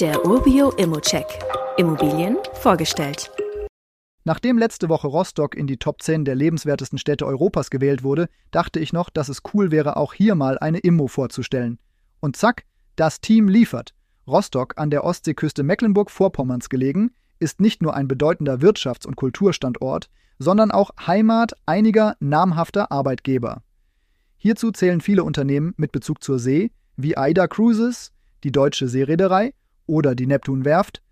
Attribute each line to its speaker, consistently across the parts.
Speaker 1: Der Urbio Immocheck. Immobilien vorgestellt.
Speaker 2: Nachdem letzte Woche Rostock in die Top 10 der lebenswertesten Städte Europas gewählt wurde, dachte ich noch, dass es cool wäre, auch hier mal eine Immo vorzustellen. Und zack, das Team liefert. Rostock, an der Ostseeküste Mecklenburg-Vorpommerns gelegen, ist nicht nur ein bedeutender Wirtschafts- und Kulturstandort, sondern auch Heimat einiger namhafter Arbeitgeber. Hierzu zählen viele Unternehmen mit Bezug zur See, wie AIDA Cruises, die Deutsche Seereederei oder die Neptun Werft,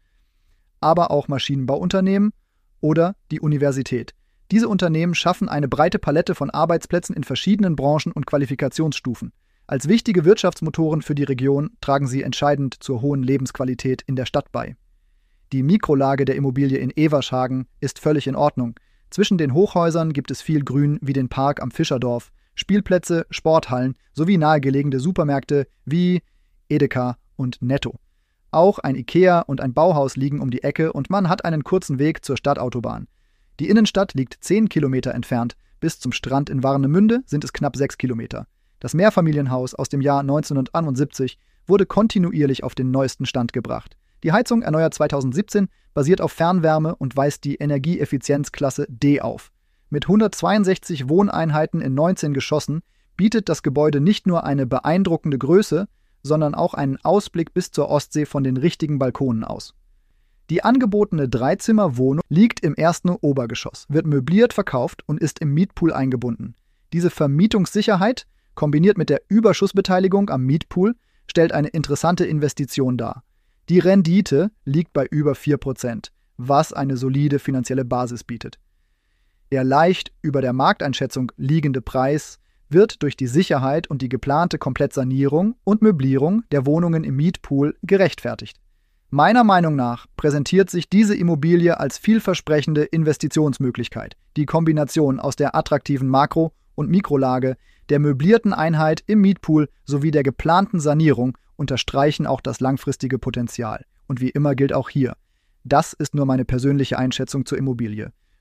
Speaker 2: aber auch Maschinenbauunternehmen oder die Universität. Diese Unternehmen schaffen eine breite Palette von Arbeitsplätzen in verschiedenen Branchen und Qualifikationsstufen. Als wichtige Wirtschaftsmotoren für die Region tragen sie entscheidend zur hohen Lebensqualität in der Stadt bei. Die Mikrolage der Immobilie in Evershagen ist völlig in Ordnung. Zwischen den Hochhäusern gibt es viel Grün wie den Park am Fischerdorf, Spielplätze, Sporthallen sowie nahegelegene Supermärkte wie Edeka und Netto. Auch ein Ikea und ein Bauhaus liegen um die Ecke und man hat einen kurzen Weg zur Stadtautobahn. Die Innenstadt liegt 10 Kilometer entfernt, bis zum Strand in Warnemünde sind es knapp 6 Kilometer. Das Mehrfamilienhaus aus dem Jahr 1971 wurde kontinuierlich auf den neuesten Stand gebracht. Die Heizung erneuert 2017, basiert auf Fernwärme und weist die Energieeffizienzklasse D auf. Mit 162 Wohneinheiten in 19 Geschossen bietet das Gebäude nicht nur eine beeindruckende Größe, sondern auch einen Ausblick bis zur Ostsee von den richtigen Balkonen aus. Die angebotene Dreizimmerwohnung liegt im ersten Obergeschoss, wird möbliert verkauft und ist im Mietpool eingebunden. Diese Vermietungssicherheit, kombiniert mit der Überschussbeteiligung am Mietpool, stellt eine interessante Investition dar. Die Rendite liegt bei über 4%, was eine solide finanzielle Basis bietet. Der leicht über der Markteinschätzung liegende Preis wird durch die Sicherheit und die geplante Komplettsanierung und Möblierung der Wohnungen im Mietpool gerechtfertigt. Meiner Meinung nach präsentiert sich diese Immobilie als vielversprechende Investitionsmöglichkeit. Die Kombination aus der attraktiven Makro- und Mikrolage, der möblierten Einheit im Mietpool sowie der geplanten Sanierung unterstreichen auch das langfristige Potenzial. Und wie immer gilt auch hier, das ist nur meine persönliche Einschätzung zur Immobilie.